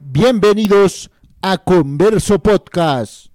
Bienvenidos a Converso Podcast.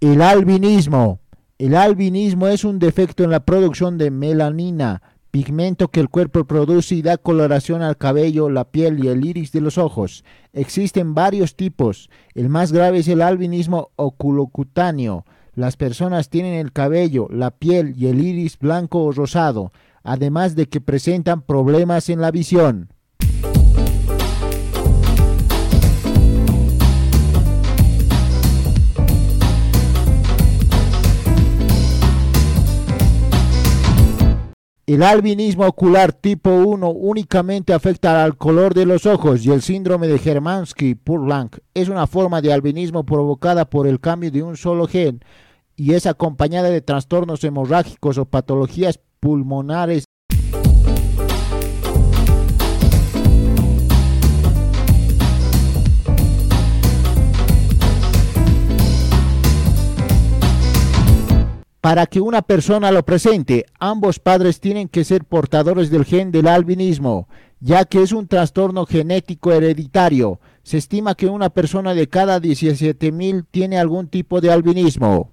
El albinismo. El albinismo es un defecto en la producción de melanina, pigmento que el cuerpo produce y da coloración al cabello, la piel y el iris de los ojos. Existen varios tipos. El más grave es el albinismo oculocutáneo. Las personas tienen el cabello, la piel y el iris blanco o rosado, además de que presentan problemas en la visión. El albinismo ocular tipo 1 únicamente afecta al color de los ojos y el síndrome de Hermansky-Purlank es una forma de albinismo provocada por el cambio de un solo gen y es acompañada de trastornos hemorrágicos o patologías pulmonares Para que una persona lo presente, ambos padres tienen que ser portadores del gen del albinismo, ya que es un trastorno genético hereditario. Se estima que una persona de cada 17.000 tiene algún tipo de albinismo.